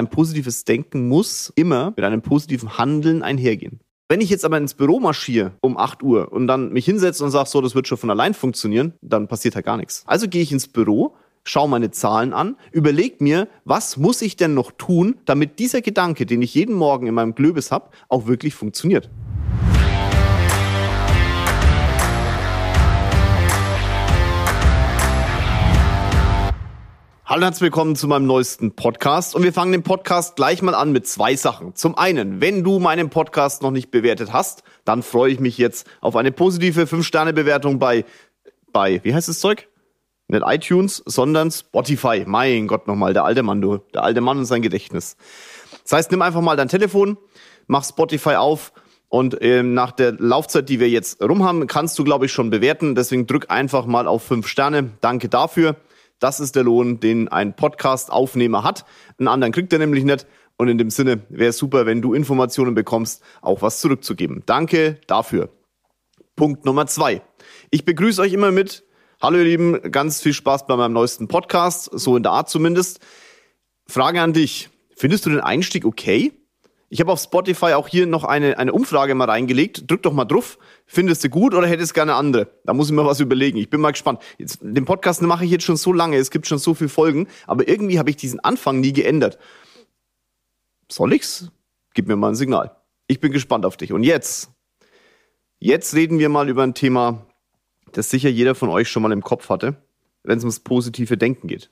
Ein positives Denken muss immer mit einem positiven Handeln einhergehen. Wenn ich jetzt aber ins Büro marschiere um 8 Uhr und dann mich hinsetze und sage, so, das wird schon von allein funktionieren, dann passiert halt gar nichts. Also gehe ich ins Büro, schaue meine Zahlen an, überlege mir, was muss ich denn noch tun, damit dieser Gedanke, den ich jeden Morgen in meinem Glöbis habe, auch wirklich funktioniert. Hallo und herzlich willkommen zu meinem neuesten Podcast. Und wir fangen den Podcast gleich mal an mit zwei Sachen. Zum einen, wenn du meinen Podcast noch nicht bewertet hast, dann freue ich mich jetzt auf eine positive 5-Sterne-Bewertung bei, bei, wie heißt das Zeug? Nicht iTunes, sondern Spotify. Mein Gott nochmal, der alte Mann, du. Der alte Mann und sein Gedächtnis. Das heißt, nimm einfach mal dein Telefon, mach Spotify auf und ähm, nach der Laufzeit, die wir jetzt rum haben, kannst du, glaube ich, schon bewerten. Deswegen drück einfach mal auf 5 Sterne. Danke dafür. Das ist der Lohn, den ein Podcast-Aufnehmer hat. Einen anderen kriegt er nämlich nicht. Und in dem Sinne wäre es super, wenn du Informationen bekommst, auch was zurückzugeben. Danke dafür. Punkt Nummer zwei. Ich begrüße euch immer mit. Hallo ihr Lieben, ganz viel Spaß bei meinem neuesten Podcast, so in der Art zumindest. Frage an dich. Findest du den Einstieg okay? Ich habe auf Spotify auch hier noch eine, eine Umfrage mal reingelegt. Drück doch mal drauf. Findest du gut oder hättest gerne andere? Da muss ich mir was überlegen. Ich bin mal gespannt. Jetzt, den Podcast mache ich jetzt schon so lange. Es gibt schon so viele Folgen. Aber irgendwie habe ich diesen Anfang nie geändert. Soll ich's? Gib mir mal ein Signal. Ich bin gespannt auf dich. Und jetzt, jetzt reden wir mal über ein Thema, das sicher jeder von euch schon mal im Kopf hatte, wenn es ums positive Denken geht.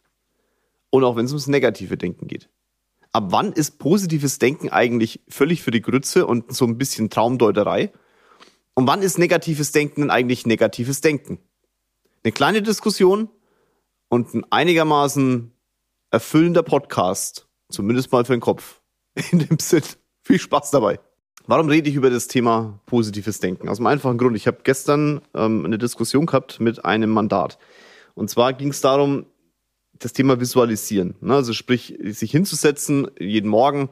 Und auch wenn es ums negative Denken geht ab wann ist positives Denken eigentlich völlig für die Grütze und so ein bisschen Traumdeuterei? Und wann ist negatives Denken denn eigentlich negatives Denken? Eine kleine Diskussion und ein einigermaßen erfüllender Podcast, zumindest mal für den Kopf. In dem Sinn, viel Spaß dabei. Warum rede ich über das Thema positives Denken? Aus dem einfachen Grund, ich habe gestern ähm, eine Diskussion gehabt mit einem Mandat. Und zwar ging es darum, das Thema Visualisieren. Ne? Also sprich, sich hinzusetzen jeden Morgen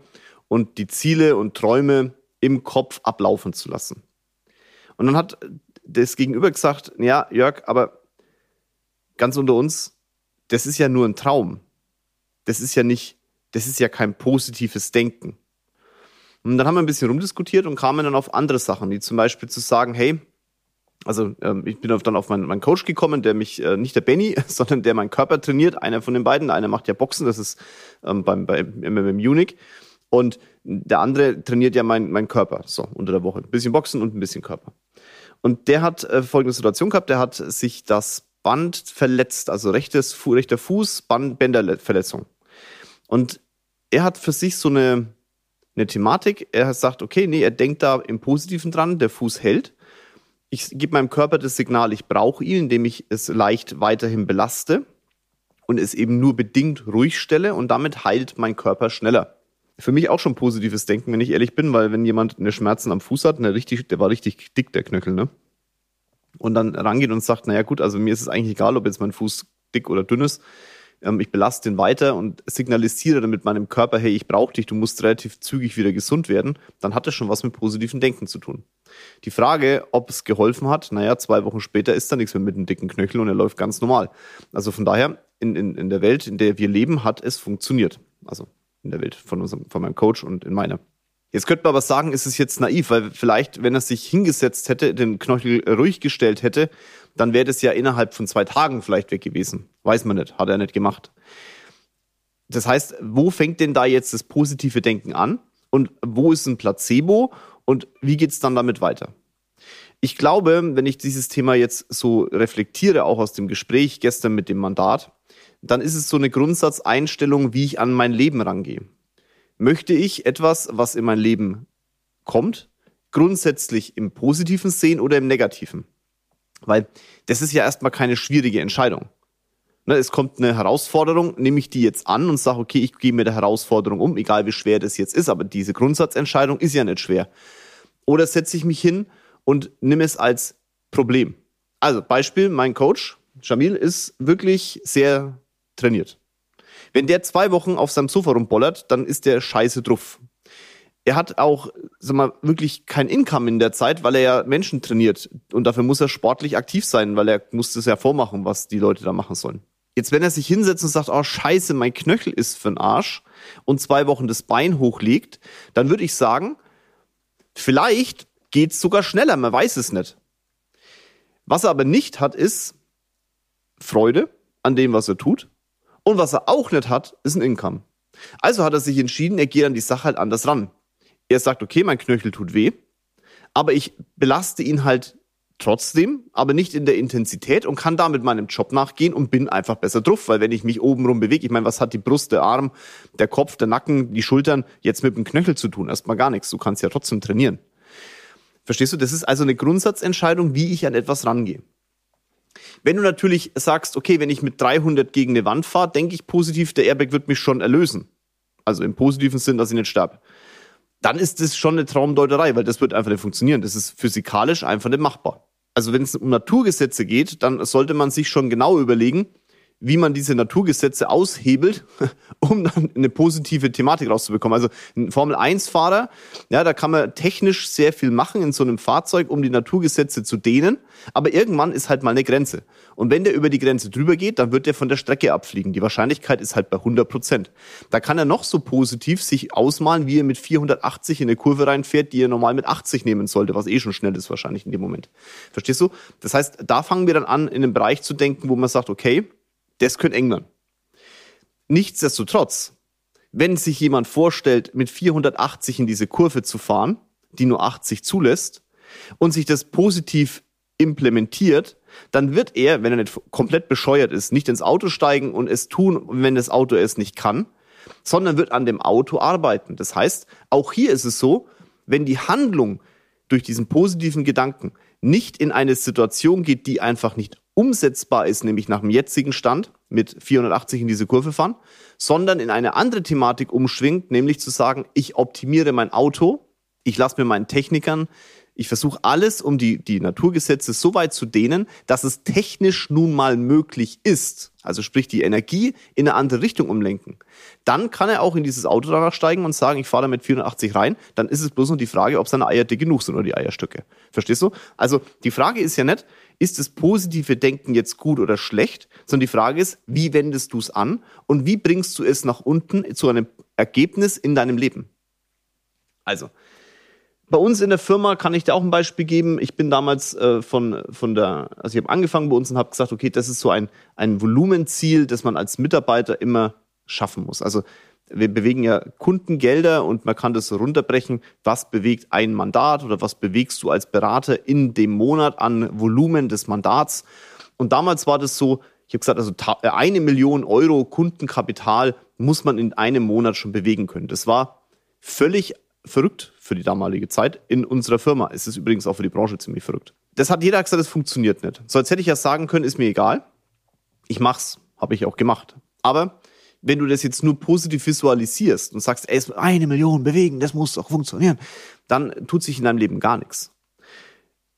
und die Ziele und Träume im Kopf ablaufen zu lassen. Und dann hat das Gegenüber gesagt, ja, Jörg, aber ganz unter uns, das ist ja nur ein Traum. Das ist ja nicht, das ist ja kein positives Denken. Und dann haben wir ein bisschen rumdiskutiert und kamen dann auf andere Sachen, wie zum Beispiel zu sagen, hey, also ähm, ich bin dann auf meinen, meinen Coach gekommen, der mich, äh, nicht der Benny, sondern der meinen Körper trainiert, einer von den beiden. Einer macht ja Boxen, das ist ähm, beim, bei MMM Munich. Und der andere trainiert ja meinen mein Körper, so unter der Woche. Ein bisschen Boxen und ein bisschen Körper. Und der hat äh, folgende Situation gehabt, der hat sich das Band verletzt, also rechtes, rechter Fuß, Band, Bänderverletzung. Und er hat für sich so eine, eine Thematik, er sagt, okay, nee, er denkt da im Positiven dran, der Fuß hält ich gebe meinem Körper das Signal, ich brauche ihn, indem ich es leicht weiterhin belaste und es eben nur bedingt ruhig stelle und damit heilt mein Körper schneller. Für mich auch schon positives Denken, wenn ich ehrlich bin, weil wenn jemand eine Schmerzen am Fuß hat, eine richtig, der war richtig dick, der Knöchel, ne? Und dann rangeht und sagt, naja gut, also mir ist es eigentlich egal, ob jetzt mein Fuß dick oder dünn ist. Ähm, ich belaste den weiter und signalisiere dann mit meinem Körper, hey, ich brauche dich, du musst relativ zügig wieder gesund werden, dann hat das schon was mit positivem Denken zu tun. Die Frage, ob es geholfen hat, naja, zwei Wochen später ist da nichts mehr mit einem dicken Knöchel und er läuft ganz normal. Also von daher, in, in, in der Welt, in der wir leben, hat es funktioniert. Also in der Welt von, unserem, von meinem Coach und in meiner. Jetzt könnte man aber sagen, ist es jetzt naiv, weil vielleicht, wenn er sich hingesetzt hätte, den Knöchel ruhig gestellt hätte, dann wäre das ja innerhalb von zwei Tagen vielleicht weg gewesen. Weiß man nicht, hat er nicht gemacht. Das heißt, wo fängt denn da jetzt das positive Denken an? Und wo ist ein Placebo? Und wie geht's dann damit weiter? Ich glaube, wenn ich dieses Thema jetzt so reflektiere, auch aus dem Gespräch gestern mit dem Mandat, dann ist es so eine Grundsatzeinstellung, wie ich an mein Leben rangehe. Möchte ich etwas, was in mein Leben kommt, grundsätzlich im Positiven sehen oder im Negativen? Weil das ist ja erstmal keine schwierige Entscheidung. Ne, es kommt eine Herausforderung, nehme ich die jetzt an und sage, okay, ich gehe mit der Herausforderung um, egal wie schwer das jetzt ist, aber diese Grundsatzentscheidung ist ja nicht schwer. Oder setze ich mich hin und nehme es als Problem. Also Beispiel, mein Coach, Jamil, ist wirklich sehr trainiert. Wenn der zwei Wochen auf seinem Sofa rumbollert, dann ist der scheiße drauf er hat auch, sag mal, wirklich kein Income in der Zeit, weil er ja Menschen trainiert. Und dafür muss er sportlich aktiv sein, weil er muss das ja vormachen, was die Leute da machen sollen. Jetzt, wenn er sich hinsetzt und sagt, oh scheiße, mein Knöchel ist für den Arsch und zwei Wochen das Bein hochlegt, dann würde ich sagen, vielleicht geht's sogar schneller, man weiß es nicht. Was er aber nicht hat, ist Freude an dem, was er tut. Und was er auch nicht hat, ist ein Income. Also hat er sich entschieden, er geht an die Sache halt anders ran. Er sagt, okay, mein Knöchel tut weh, aber ich belaste ihn halt trotzdem, aber nicht in der Intensität und kann damit meinem Job nachgehen und bin einfach besser drauf, weil wenn ich mich obenrum bewege, ich meine, was hat die Brust, der Arm, der Kopf, der Nacken, die Schultern jetzt mit dem Knöchel zu tun? Erstmal gar nichts. Du kannst ja trotzdem trainieren. Verstehst du? Das ist also eine Grundsatzentscheidung, wie ich an etwas rangehe. Wenn du natürlich sagst, okay, wenn ich mit 300 gegen eine Wand fahre, denke ich positiv, der Airbag wird mich schon erlösen. Also im positiven Sinn, dass ich nicht sterbe. Dann ist das schon eine Traumdeuterei, weil das wird einfach nicht funktionieren. Das ist physikalisch einfach nicht machbar. Also wenn es um Naturgesetze geht, dann sollte man sich schon genau überlegen, wie man diese Naturgesetze aushebelt, um dann eine positive Thematik rauszubekommen. Also ein Formel-1-Fahrer, ja, da kann man technisch sehr viel machen in so einem Fahrzeug, um die Naturgesetze zu dehnen, aber irgendwann ist halt mal eine Grenze. Und wenn der über die Grenze drüber geht, dann wird der von der Strecke abfliegen. Die Wahrscheinlichkeit ist halt bei 100 Prozent. Da kann er noch so positiv sich ausmalen, wie er mit 480 in eine Kurve reinfährt, die er normal mit 80 nehmen sollte, was eh schon schnell ist wahrscheinlich in dem Moment. Verstehst du? Das heißt, da fangen wir dann an, in einem Bereich zu denken, wo man sagt, okay, das könnte eng werden. Nichtsdestotrotz, wenn sich jemand vorstellt, mit 480 in diese Kurve zu fahren, die nur 80 zulässt, und sich das positiv implementiert, dann wird er, wenn er nicht komplett bescheuert ist, nicht ins Auto steigen und es tun, wenn das Auto es nicht kann, sondern wird an dem Auto arbeiten. Das heißt, auch hier ist es so, wenn die Handlung durch diesen positiven Gedanken nicht in eine Situation geht, die einfach nicht umsetzbar ist, nämlich nach dem jetzigen Stand mit 480 in diese Kurve fahren, sondern in eine andere Thematik umschwingt, nämlich zu sagen, ich optimiere mein Auto, ich lasse mir meinen Technikern ich versuche alles, um die, die Naturgesetze so weit zu dehnen, dass es technisch nun mal möglich ist. Also sprich die Energie in eine andere Richtung umlenken. Dann kann er auch in dieses Auto danach steigen und sagen, ich fahre damit 480 rein. Dann ist es bloß noch die Frage, ob seine Eier dick genug sind oder die Eierstücke. Verstehst du? Also die Frage ist ja nicht, ist das positive Denken jetzt gut oder schlecht, sondern die Frage ist, wie wendest du es an und wie bringst du es nach unten zu einem Ergebnis in deinem Leben? Also, bei uns in der Firma kann ich dir auch ein Beispiel geben. Ich bin damals äh, von, von der, also ich habe angefangen bei uns und habe gesagt, okay, das ist so ein, ein Volumenziel, das man als Mitarbeiter immer schaffen muss. Also wir bewegen ja Kundengelder und man kann das runterbrechen, was bewegt ein Mandat oder was bewegst du als Berater in dem Monat an Volumen des Mandats. Und damals war das so, ich habe gesagt, also äh, eine Million Euro Kundenkapital muss man in einem Monat schon bewegen können. Das war völlig verrückt für die damalige Zeit. In unserer Firma ist es übrigens auch für die Branche ziemlich verrückt. Das hat jeder gesagt, das funktioniert nicht. So als hätte ich ja sagen können, ist mir egal. Ich mach's, habe ich auch gemacht. Aber wenn du das jetzt nur positiv visualisierst und sagst, ey, eine Million bewegen, das muss doch funktionieren, dann tut sich in deinem Leben gar nichts.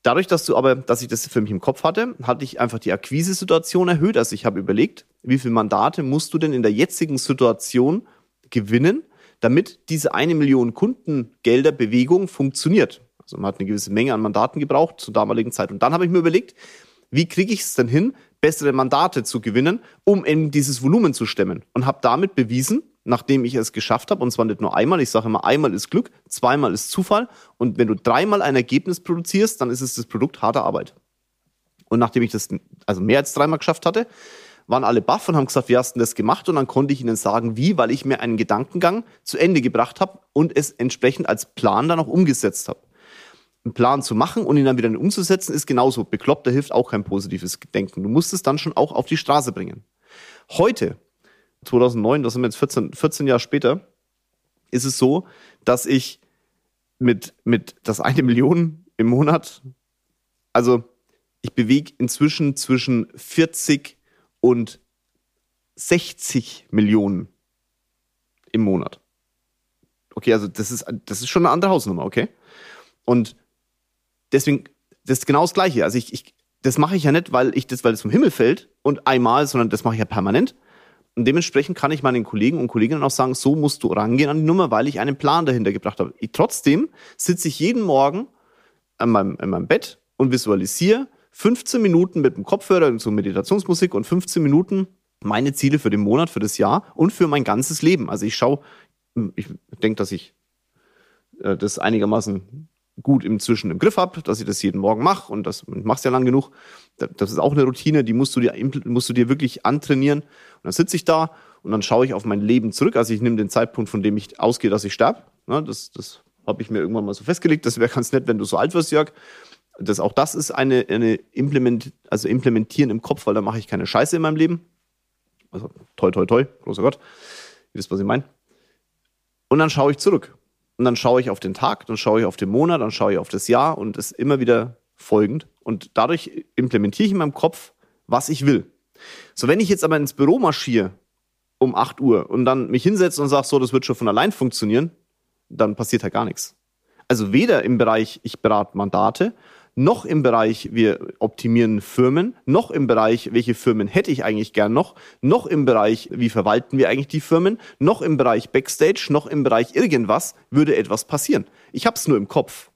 Dadurch, dass du aber, dass ich das für mich im Kopf hatte, hatte ich einfach die Akquise-Situation erhöht. Also ich habe überlegt, wie viele Mandate musst du denn in der jetzigen Situation gewinnen, damit diese eine Million Kundengelder Bewegung funktioniert. Also man hat eine gewisse Menge an Mandaten gebraucht zur damaligen Zeit. Und dann habe ich mir überlegt, wie kriege ich es denn hin, bessere Mandate zu gewinnen, um eben dieses Volumen zu stemmen. Und habe damit bewiesen, nachdem ich es geschafft habe, und zwar nicht nur einmal, ich sage immer, einmal ist Glück, zweimal ist Zufall. Und wenn du dreimal ein Ergebnis produzierst, dann ist es das Produkt harter Arbeit. Und nachdem ich das also mehr als dreimal geschafft hatte, waren alle baff und haben gesagt, wie hast du das gemacht? Und dann konnte ich ihnen sagen, wie, weil ich mir einen Gedankengang zu Ende gebracht habe und es entsprechend als Plan dann auch umgesetzt habe. Einen Plan zu machen und ihn dann wieder umzusetzen, ist genauso. Bekloppt, da hilft auch kein positives Denken. Du musst es dann schon auch auf die Straße bringen. Heute, 2009, das sind wir jetzt 14, 14 Jahre später, ist es so, dass ich mit, mit das eine Million im Monat, also ich bewege inzwischen zwischen 40 und 60 Millionen im Monat. Okay, also das ist, das ist schon eine andere Hausnummer, okay? Und deswegen, das ist genau das Gleiche. Also ich, ich das mache ich ja nicht, weil ich das, weil es vom Himmel fällt und einmal, sondern das mache ich ja permanent. Und dementsprechend kann ich meinen Kollegen und Kolleginnen auch sagen, so musst du rangehen an die Nummer, weil ich einen Plan dahinter gebracht habe. Ich, trotzdem sitze ich jeden Morgen an meinem, in meinem Bett und visualisiere 15 Minuten mit dem Kopfhörer, so Meditationsmusik und 15 Minuten, meine Ziele für den Monat, für das Jahr und für mein ganzes Leben. Also ich schaue, ich denke, dass ich äh, das einigermaßen gut inzwischen im Griff habe, dass ich das jeden Morgen mache und das machst ja lang genug. Das ist auch eine Routine, die musst du dir, musst du dir wirklich antrainieren. Und dann sitze ich da und dann schaue ich auf mein Leben zurück. Also ich nehme den Zeitpunkt, von dem ich ausgehe, dass ich sterbe. Ja, das das habe ich mir irgendwann mal so festgelegt. Das wäre ganz nett, wenn du so alt wirst, Jörg. Das, auch das ist eine, eine Implement, also implementieren im Kopf, weil da mache ich keine Scheiße in meinem Leben. Also toi, toi, toi, großer Gott. Ihr wisst, was ich meine. Und dann schaue ich zurück. Und dann schaue ich auf den Tag, dann schaue ich auf den Monat, dann schaue ich auf das Jahr und es immer wieder folgend. Und dadurch implementiere ich in meinem Kopf, was ich will. So, wenn ich jetzt aber ins Büro marschiere um 8 Uhr und dann mich hinsetze und sage, so, das wird schon von allein funktionieren, dann passiert halt gar nichts. Also weder im Bereich, ich berate Mandate, noch im Bereich, wir optimieren Firmen, noch im Bereich, welche Firmen hätte ich eigentlich gern noch, noch im Bereich, wie verwalten wir eigentlich die Firmen, noch im Bereich Backstage, noch im Bereich irgendwas würde etwas passieren. Ich habe es nur im Kopf.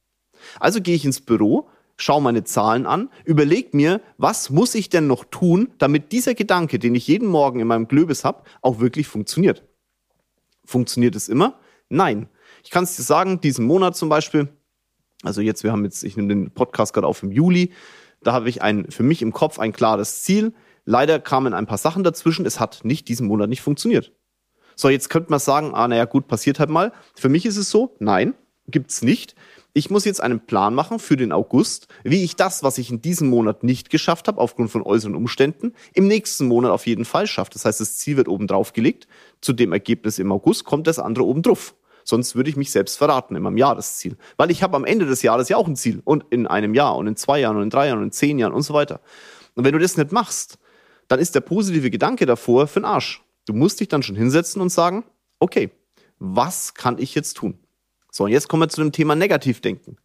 Also gehe ich ins Büro, schaue meine Zahlen an, überleg mir, was muss ich denn noch tun, damit dieser Gedanke, den ich jeden Morgen in meinem Glöbis habe, auch wirklich funktioniert. Funktioniert es immer? Nein. Ich kann es dir sagen, diesen Monat zum Beispiel, also jetzt, wir haben jetzt, ich nehme den Podcast gerade auf im Juli, da habe ich ein, für mich im Kopf ein klares Ziel. Leider kamen ein paar Sachen dazwischen. Es hat nicht diesen Monat nicht funktioniert. So, jetzt könnte man sagen, ah, naja, gut, passiert halt mal. Für mich ist es so, nein, gibt's nicht. Ich muss jetzt einen Plan machen für den August, wie ich das, was ich in diesem Monat nicht geschafft habe, aufgrund von äußeren Umständen, im nächsten Monat auf jeden Fall schaffe. Das heißt, das Ziel wird oben drauf gelegt. Zu dem Ergebnis im August kommt das andere oben drauf. Sonst würde ich mich selbst verraten in meinem Jahresziel. Weil ich habe am Ende des Jahres ja auch ein Ziel. Und in einem Jahr und in zwei Jahren und in drei Jahren und in zehn Jahren und so weiter. Und wenn du das nicht machst, dann ist der positive Gedanke davor für den Arsch. Du musst dich dann schon hinsetzen und sagen, okay, was kann ich jetzt tun? So, und jetzt kommen wir zu dem Thema Negativdenken.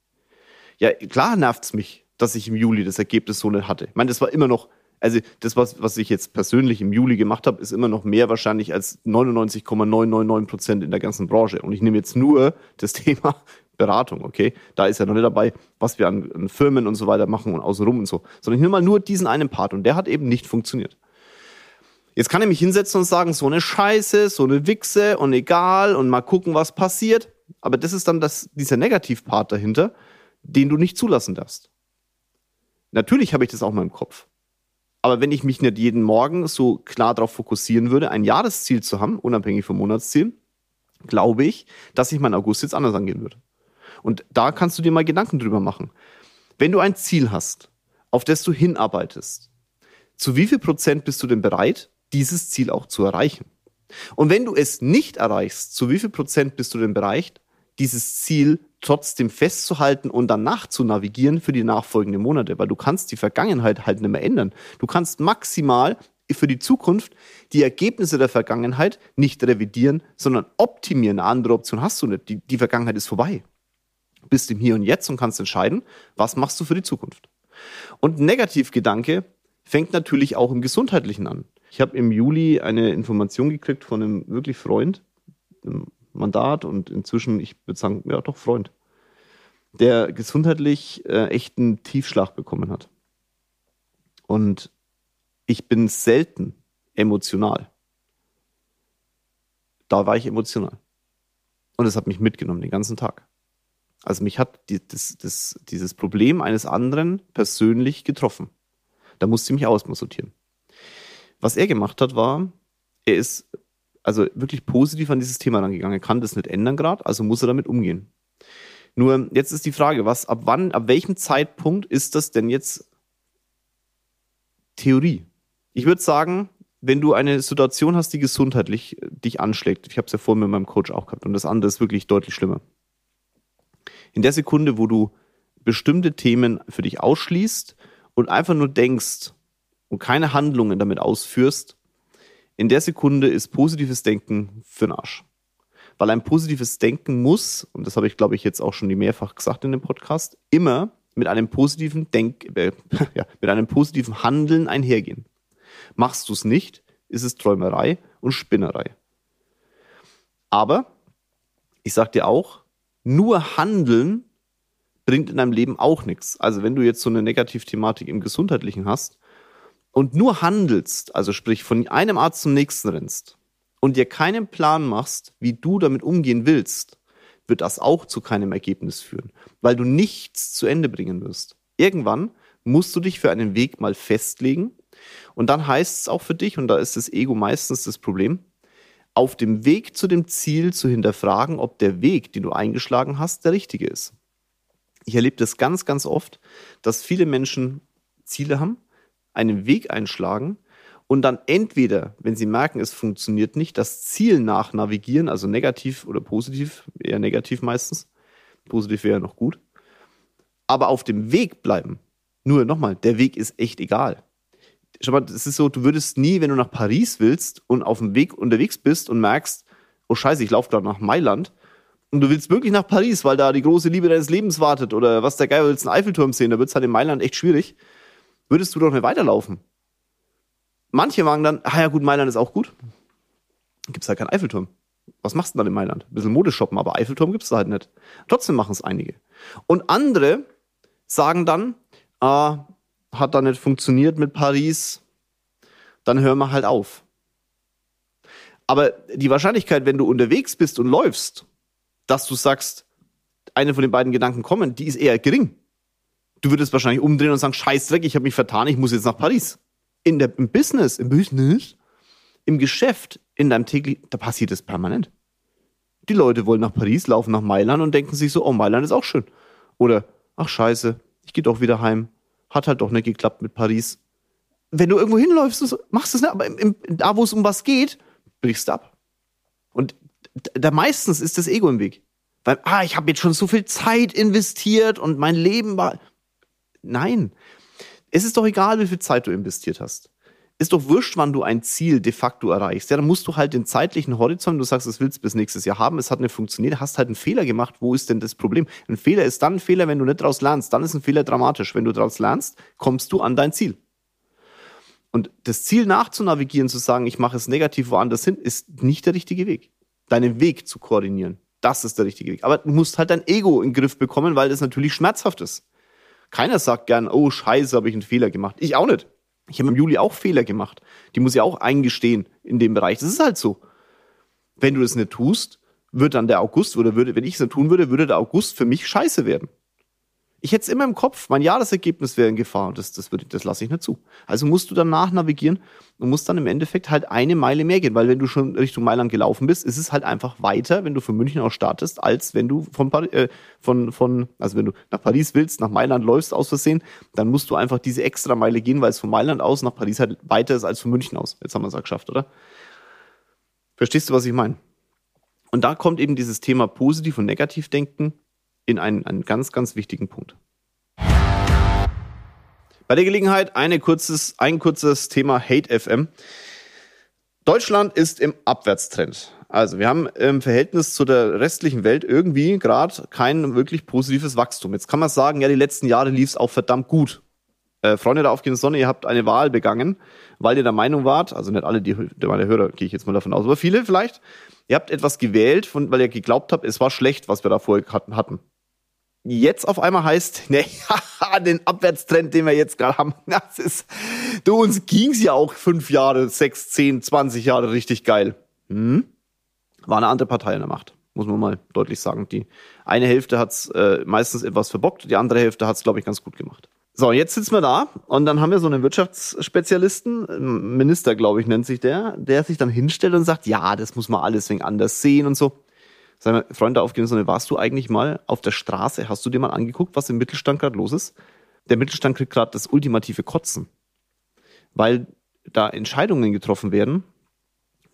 Ja, klar nervt's mich, dass ich im Juli das Ergebnis so nicht hatte. Ich meine, das war immer noch also das, was, was ich jetzt persönlich im Juli gemacht habe, ist immer noch mehr wahrscheinlich als 99,999 Prozent in der ganzen Branche. Und ich nehme jetzt nur das Thema Beratung, okay? Da ist ja noch nicht dabei, was wir an, an Firmen und so weiter machen und außenrum und so. Sondern ich nehme mal nur diesen einen Part und der hat eben nicht funktioniert. Jetzt kann ich mich hinsetzen und sagen, so eine Scheiße, so eine Wichse und egal und mal gucken, was passiert. Aber das ist dann das, dieser Negativpart dahinter, den du nicht zulassen darfst. Natürlich habe ich das auch mal im Kopf. Aber wenn ich mich nicht jeden Morgen so klar darauf fokussieren würde, ein Jahresziel zu haben, unabhängig vom Monatsziel, glaube ich, dass ich meinen August jetzt anders angehen würde. Und da kannst du dir mal Gedanken drüber machen. Wenn du ein Ziel hast, auf das du hinarbeitest, zu wie viel Prozent bist du denn bereit, dieses Ziel auch zu erreichen? Und wenn du es nicht erreichst, zu wie viel Prozent bist du denn bereit, dieses Ziel trotzdem festzuhalten und danach zu navigieren für die nachfolgenden Monate, weil du kannst die Vergangenheit halt nicht mehr ändern. Du kannst maximal für die Zukunft die Ergebnisse der Vergangenheit nicht revidieren, sondern optimieren. Eine andere Option hast du nicht. Die, die Vergangenheit ist vorbei. Du bist im Hier und Jetzt und kannst entscheiden, was machst du für die Zukunft. Und Negativgedanke fängt natürlich auch im Gesundheitlichen an. Ich habe im Juli eine Information gekriegt von einem wirklich Freund, einem Mandat und inzwischen, ich würde sagen, ja doch Freund, der gesundheitlich äh, echt einen Tiefschlag bekommen hat. Und ich bin selten emotional. Da war ich emotional. Und es hat mich mitgenommen den ganzen Tag. Also mich hat die, das, das, dieses Problem eines anderen persönlich getroffen. Da musste ich mich aussortieren. Was er gemacht hat, war, er ist also wirklich positiv an dieses Thema rangegangen. Er kann das nicht ändern gerade, also muss er damit umgehen. Nur jetzt ist die Frage, was, ab wann, ab welchem Zeitpunkt ist das denn jetzt Theorie? Ich würde sagen, wenn du eine Situation hast, die gesundheitlich äh, dich anschlägt, ich habe es ja vorhin mit meinem Coach auch gehabt und das andere ist wirklich deutlich schlimmer. In der Sekunde, wo du bestimmte Themen für dich ausschließt und einfach nur denkst und keine Handlungen damit ausführst, in der Sekunde ist positives Denken für den Arsch. Weil ein positives Denken muss, und das habe ich, glaube ich, jetzt auch schon mehrfach gesagt in dem Podcast, immer mit einem positiven Denk, äh, ja, mit einem positiven Handeln einhergehen. Machst du es nicht, ist es Träumerei und Spinnerei. Aber ich sage dir auch, nur Handeln bringt in deinem Leben auch nichts. Also wenn du jetzt so eine Negativthematik im Gesundheitlichen hast, und nur handelst, also sprich von einem Arzt zum nächsten rennst und dir keinen Plan machst, wie du damit umgehen willst, wird das auch zu keinem Ergebnis führen, weil du nichts zu Ende bringen wirst. Irgendwann musst du dich für einen Weg mal festlegen und dann heißt es auch für dich, und da ist das Ego meistens das Problem, auf dem Weg zu dem Ziel zu hinterfragen, ob der Weg, den du eingeschlagen hast, der richtige ist. Ich erlebe das ganz, ganz oft, dass viele Menschen Ziele haben, einen Weg einschlagen und dann entweder, wenn sie merken, es funktioniert nicht, das Ziel nachnavigieren, also negativ oder positiv, eher negativ meistens, positiv wäre ja noch gut, aber auf dem Weg bleiben. Nur nochmal, der Weg ist echt egal. Schau mal, es ist so, du würdest nie, wenn du nach Paris willst und auf dem Weg unterwegs bist und merkst, oh scheiße, ich laufe gerade nach Mailand und du willst wirklich nach Paris, weil da die große Liebe deines Lebens wartet oder was der Geil willst, einen Eiffelturm sehen, da wird es halt in Mailand echt schwierig, würdest du doch nicht weiterlaufen. Manche sagen dann, ah ja gut, Mailand ist auch gut. Gibt es halt keinen Eiffelturm. Was machst du dann in Mailand? Ein bisschen Mode shoppen, aber Eiffelturm gibt es halt nicht. Trotzdem machen es einige. Und andere sagen dann, ah, hat da nicht funktioniert mit Paris, dann hören wir halt auf. Aber die Wahrscheinlichkeit, wenn du unterwegs bist und läufst, dass du sagst, eine von den beiden Gedanken kommen, die ist eher gering. Du würdest wahrscheinlich umdrehen und sagen, scheiß Dreck, ich habe mich vertan, ich muss jetzt nach Paris in der, im Business, im Business, im Geschäft, in deinem täglichen, da passiert es permanent. Die Leute wollen nach Paris, laufen nach Mailand und denken sich so, oh, Mailand ist auch schön. Oder, ach scheiße, ich gehe doch wieder heim. Hat halt doch nicht geklappt mit Paris. Wenn du irgendwo hinläufst, machst du es nicht, aber im, im, da, wo es um was geht, brichst ab. Und da meistens ist das Ego im Weg. Weil, ah, ich habe jetzt schon so viel Zeit investiert und mein Leben war. Nein, es ist doch egal, wie viel Zeit du investiert hast. Ist doch wurscht, wann du ein Ziel de facto erreichst. Ja, dann musst du halt den zeitlichen Horizont, du sagst, das willst du bis nächstes Jahr haben, es hat nicht funktioniert, hast halt einen Fehler gemacht. Wo ist denn das Problem? Ein Fehler ist dann ein Fehler, wenn du nicht daraus lernst. Dann ist ein Fehler dramatisch. Wenn du daraus lernst, kommst du an dein Ziel. Und das Ziel nachzunavigieren, zu sagen, ich mache es negativ woanders hin, ist nicht der richtige Weg. Deinen Weg zu koordinieren, das ist der richtige Weg. Aber du musst halt dein Ego in den Griff bekommen, weil das natürlich schmerzhaft ist. Keiner sagt gern, oh scheiße, habe ich einen Fehler gemacht. Ich auch nicht. Ich habe im Juli auch Fehler gemacht. Die muss ich auch eingestehen in dem Bereich. Das ist halt so. Wenn du das nicht tust, wird dann der August, oder würde, wenn ich es nicht tun würde, würde der August für mich scheiße werden. Ich hätte es immer im Kopf, mein Jahresergebnis wäre in Gefahr und das, das, würde, das lasse ich nicht zu. Also musst du dann nachnavigieren und musst dann im Endeffekt halt eine Meile mehr gehen, weil wenn du schon Richtung Mailand gelaufen bist, ist es halt einfach weiter, wenn du von München aus startest, als wenn du von, äh, von, von also wenn du nach Paris willst, nach Mailand läufst aus Versehen, dann musst du einfach diese extra Meile gehen, weil es von Mailand aus nach Paris halt weiter ist als von München aus. Jetzt haben wir es ja geschafft, oder? Verstehst du, was ich meine? Und da kommt eben dieses Thema Positiv- und Negativdenken in einen, einen ganz, ganz wichtigen Punkt. Bei der Gelegenheit eine kurzes, ein kurzes Thema Hate FM. Deutschland ist im Abwärtstrend. Also wir haben im Verhältnis zu der restlichen Welt irgendwie gerade kein wirklich positives Wachstum. Jetzt kann man sagen, ja, die letzten Jahre lief es auch verdammt gut. Äh, Freunde der aufgehenden Sonne, ihr habt eine Wahl begangen, weil ihr der Meinung wart, also nicht alle die, meine Hörer, gehe ich jetzt mal davon aus, aber viele vielleicht, ihr habt etwas gewählt, von, weil ihr geglaubt habt, es war schlecht, was wir da vorher hatten jetzt auf einmal heißt, ne, den Abwärtstrend, den wir jetzt gerade haben, das ist, du, uns ging's ja auch fünf Jahre, sechs, zehn, zwanzig Jahre richtig geil. Hm? War eine andere Partei in der Macht, muss man mal deutlich sagen. Die eine Hälfte hat's äh, meistens etwas verbockt, die andere Hälfte hat's, glaube ich, ganz gut gemacht. So, jetzt sitzen wir da und dann haben wir so einen Wirtschaftsspezialisten, Minister, glaube ich, nennt sich der, der sich dann hinstellt und sagt, ja, das muss man alles wegen anders sehen und so. Mal, Freunde aufgehen, warst du eigentlich mal auf der Straße? Hast du dir mal angeguckt, was im Mittelstand gerade los ist? Der Mittelstand kriegt gerade das ultimative Kotzen. Weil da Entscheidungen getroffen werden,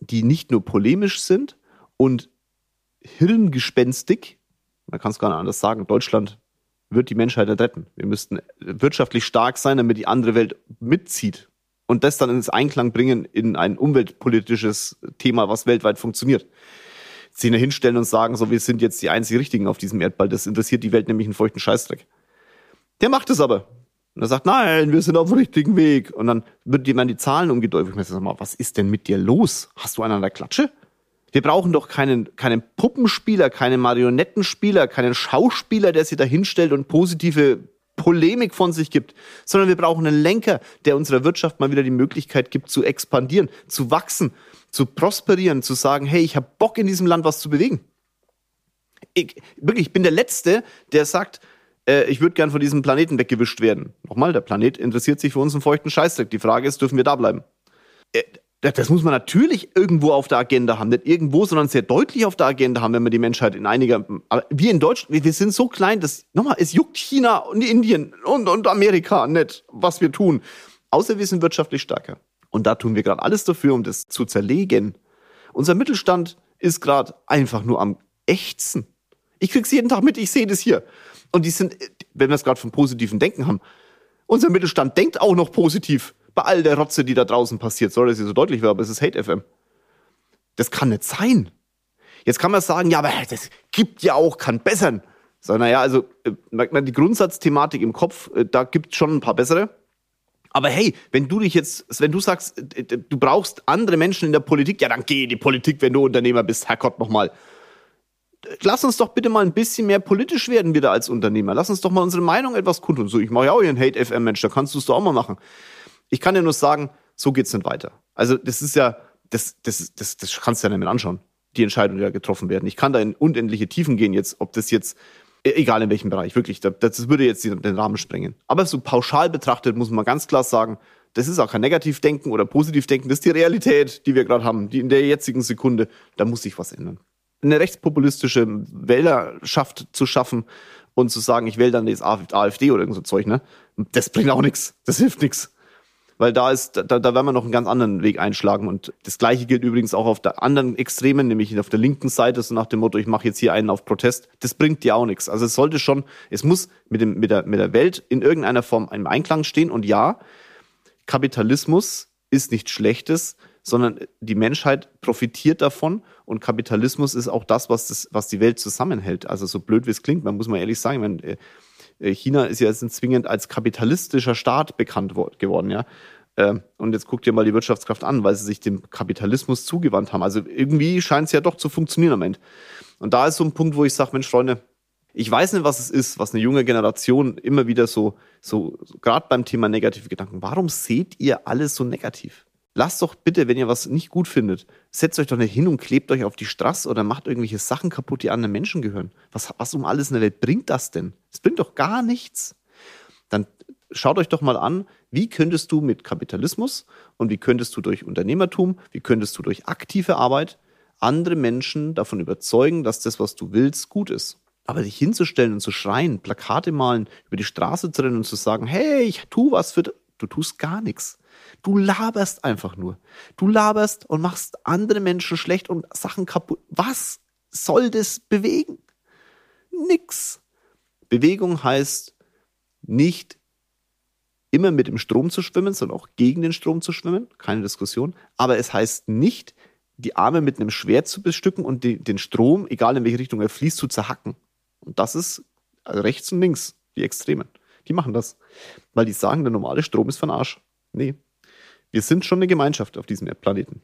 die nicht nur polemisch sind und hirngespenstig, man kann es gar nicht anders sagen, Deutschland wird die Menschheit retten. Wir müssten wirtschaftlich stark sein, damit die andere Welt mitzieht und das dann ins Einklang bringen in ein umweltpolitisches Thema, was weltweit funktioniert sich hinstellen und sagen, so, wir sind jetzt die einzig Richtigen auf diesem Erdball. Das interessiert die Welt nämlich einen feuchten Scheißdreck. Der macht es aber. Und er sagt, nein, wir sind auf dem richtigen Weg. Und dann wird jemand die Zahlen umgedeutet. Ich sag mal, was ist denn mit dir los? Hast du einen an der Klatsche? Wir brauchen doch keinen, keinen Puppenspieler, keinen Marionettenspieler, keinen Schauspieler, der sich da hinstellt und positive Polemik von sich gibt, sondern wir brauchen einen Lenker, der unserer Wirtschaft mal wieder die Möglichkeit gibt, zu expandieren, zu wachsen, zu prosperieren, zu sagen, hey, ich habe Bock in diesem Land was zu bewegen. Ich, wirklich, ich bin der Letzte, der sagt, äh, ich würde gern von diesem Planeten weggewischt werden. Nochmal, der Planet interessiert sich für uns einen feuchten Scheißdreck. Die Frage ist, dürfen wir da bleiben? Äh, das muss man natürlich irgendwo auf der Agenda haben. Nicht irgendwo, sondern sehr deutlich auf der Agenda haben, wenn wir die Menschheit in einiger. Aber wir in Deutschland, wir sind so klein, dass, nochmal, es juckt China und Indien und, und Amerika nicht, was wir tun. Außer wir sind wirtschaftlich stärker. Und da tun wir gerade alles dafür, um das zu zerlegen. Unser Mittelstand ist gerade einfach nur am ächzen. Ich krieg's jeden Tag mit, ich sehe das hier. Und die sind, wenn wir es gerade vom positiven Denken haben, unser Mittelstand denkt auch noch positiv bei all der Rotze, die da draußen passiert. Sorry, dass ich so deutlich war, aber es ist Hate FM. Das kann nicht sein. Jetzt kann man sagen, ja, aber das gibt ja auch, kann bessern. So, naja, also äh, die Grundsatzthematik im Kopf, äh, da gibt schon ein paar bessere. Aber hey, wenn du dich jetzt, wenn du sagst, äh, du brauchst andere Menschen in der Politik, ja, dann geh in die Politik, wenn du Unternehmer bist, Herrgott nochmal. Lass uns doch bitte mal ein bisschen mehr politisch werden wieder als Unternehmer. Lass uns doch mal unsere Meinung etwas kundtun. So, ich mache ja auch hier einen Hate-FM-Mensch, da kannst du es doch auch mal machen. Ich kann dir nur sagen, so geht's nicht weiter. Also das ist ja, das, das, das, das kannst du ja nicht mehr anschauen, die Entscheidungen, die da getroffen werden. Ich kann da in unendliche Tiefen gehen jetzt, ob das jetzt, egal in welchem Bereich, wirklich, das würde jetzt den Rahmen sprengen. Aber so pauschal betrachtet muss man ganz klar sagen, das ist auch kein Negativdenken oder Positivdenken, das ist die Realität, die wir gerade haben, die in der jetzigen Sekunde, da muss sich was ändern. Eine rechtspopulistische Wählerschaft zu schaffen und zu sagen, ich wähle dann jetzt AfD oder irgend so Zeug, ne? Das bringt auch nichts. Das hilft nichts weil da ist, da, da werden wir noch einen ganz anderen Weg einschlagen. Und das gleiche gilt übrigens auch auf der anderen Extremen, nämlich auf der linken Seite, so nach dem Motto, ich mache jetzt hier einen auf Protest. Das bringt dir auch nichts. Also es sollte schon, es muss mit, dem, mit, der, mit der Welt in irgendeiner Form im Einklang stehen. Und ja, Kapitalismus ist nichts Schlechtes, sondern die Menschheit profitiert davon und Kapitalismus ist auch das, was, das, was die Welt zusammenhält. Also so blöd wie es klingt, man muss mal ehrlich sagen, wenn, äh, äh, China ist ja jetzt zwingend als kapitalistischer Staat bekannt geworden, ja. Ähm, und jetzt guckt ihr mal die Wirtschaftskraft an, weil sie sich dem Kapitalismus zugewandt haben. Also irgendwie scheint es ja doch zu funktionieren am Ende. Und da ist so ein Punkt, wo ich sage, Mensch, Freunde, ich weiß nicht, was es ist, was eine junge Generation immer wieder so, so, gerade beim Thema negative Gedanken, warum seht ihr alles so negativ? Lasst doch bitte, wenn ihr was nicht gut findet, setzt euch doch nicht hin und klebt euch auf die Straße oder macht irgendwelche Sachen kaputt, die anderen Menschen gehören. Was, was um alles in der Welt bringt das denn? Es bringt doch gar nichts. Dann schaut euch doch mal an, wie könntest du mit Kapitalismus und wie könntest du durch Unternehmertum, wie könntest du durch aktive Arbeit andere Menschen davon überzeugen, dass das, was du willst, gut ist. Aber dich hinzustellen und zu schreien, Plakate malen, über die Straße zu rennen und zu sagen, hey, ich tu was für, du tust gar nichts. Du laberst einfach nur. Du laberst und machst andere Menschen schlecht und Sachen kaputt. Was soll das bewegen? Nix. Bewegung heißt nicht immer mit dem Strom zu schwimmen, sondern auch gegen den Strom zu schwimmen. Keine Diskussion. Aber es heißt nicht, die Arme mit einem Schwert zu bestücken und den Strom, egal in welche Richtung er fließt, zu zerhacken. Und das ist also rechts und links, die Extremen. Die machen das. Weil die sagen, der normale Strom ist von Arsch. Nee, wir sind schon eine Gemeinschaft auf diesem Erdplaneten.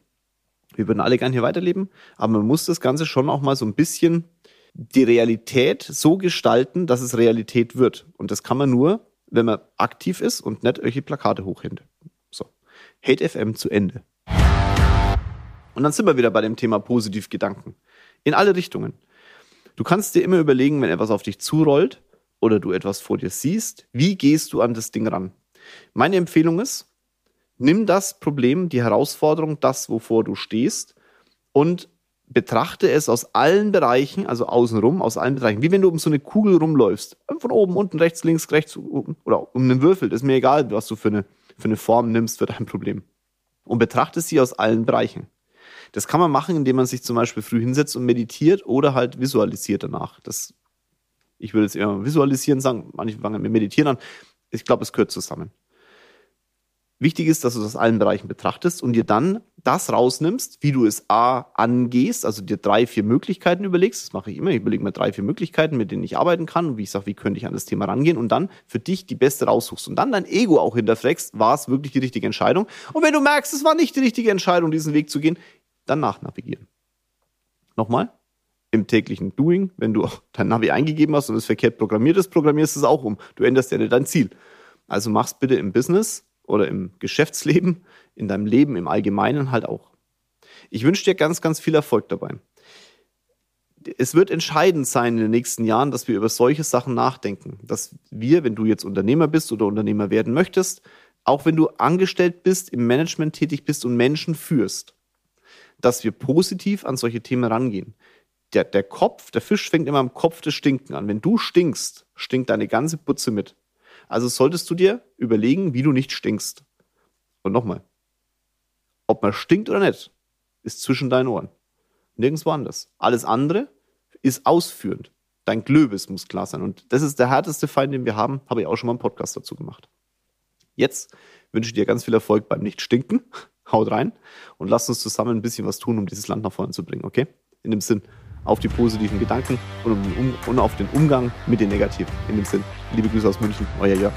Wir würden alle gern hier weiterleben, aber man muss das Ganze schon auch mal so ein bisschen die Realität so gestalten, dass es Realität wird. Und das kann man nur, wenn man aktiv ist und nicht irgendwelche Plakate hochhängt. So. Hate FM zu Ende. Und dann sind wir wieder bei dem Thema Positivgedanken. In alle Richtungen. Du kannst dir immer überlegen, wenn etwas auf dich zurollt oder du etwas vor dir siehst, wie gehst du an das Ding ran? Meine Empfehlung ist, nimm das Problem, die Herausforderung, das, wovor du stehst und betrachte es aus allen Bereichen, also außenrum, aus allen Bereichen, wie wenn du um so eine Kugel rumläufst. Von oben, unten, rechts, links, rechts oder um einen Würfel. Das ist mir egal, was du für eine, für eine Form nimmst für dein Problem. Und betrachte sie aus allen Bereichen. Das kann man machen, indem man sich zum Beispiel früh hinsetzt und meditiert oder halt visualisiert danach. Das, ich würde jetzt eher visualisieren sagen, manche fangen mit meditieren an. Ich glaube, es gehört zusammen. Wichtig ist, dass du das allen Bereichen betrachtest und dir dann das rausnimmst, wie du es A angehst, also dir drei, vier Möglichkeiten überlegst. Das mache ich immer. Ich überlege mir drei, vier Möglichkeiten, mit denen ich arbeiten kann und wie ich sage, wie könnte ich an das Thema rangehen und dann für dich die beste raussuchst und dann dein Ego auch hinterfragst, war es wirklich die richtige Entscheidung? Und wenn du merkst, es war nicht die richtige Entscheidung, diesen Weg zu gehen, dann nachnavigieren. Nochmal, im täglichen Doing. Wenn du dein Navi eingegeben hast und es verkehrt programmiert ist, programmierst du es auch um. Du änderst ja nicht dein Ziel. Also mach's bitte im Business oder im Geschäftsleben, in deinem Leben im Allgemeinen halt auch. Ich wünsche dir ganz, ganz viel Erfolg dabei. Es wird entscheidend sein in den nächsten Jahren, dass wir über solche Sachen nachdenken. Dass wir, wenn du jetzt Unternehmer bist oder Unternehmer werden möchtest, auch wenn du angestellt bist, im Management tätig bist und Menschen führst, dass wir positiv an solche Themen rangehen. Der, der Kopf, der Fisch fängt immer am Kopf des Stinken an. Wenn du stinkst, stinkt deine ganze Putze mit. Also solltest du dir überlegen, wie du nicht stinkst. Und nochmal, ob man stinkt oder nicht, ist zwischen deinen Ohren. Nirgendwo anders. Alles andere ist ausführend. Dein Glöbis muss klar sein. Und das ist der härteste Feind, den wir haben. Habe ich auch schon mal einen Podcast dazu gemacht. Jetzt wünsche ich dir ganz viel Erfolg beim Nicht-Stinken. Haut rein und lasst uns zusammen ein bisschen was tun, um dieses Land nach vorne zu bringen, okay? In dem Sinn, auf die positiven Gedanken und, um, und auf den Umgang mit den negativen. In dem Sinn, liebe Grüße aus München, euer Jörg.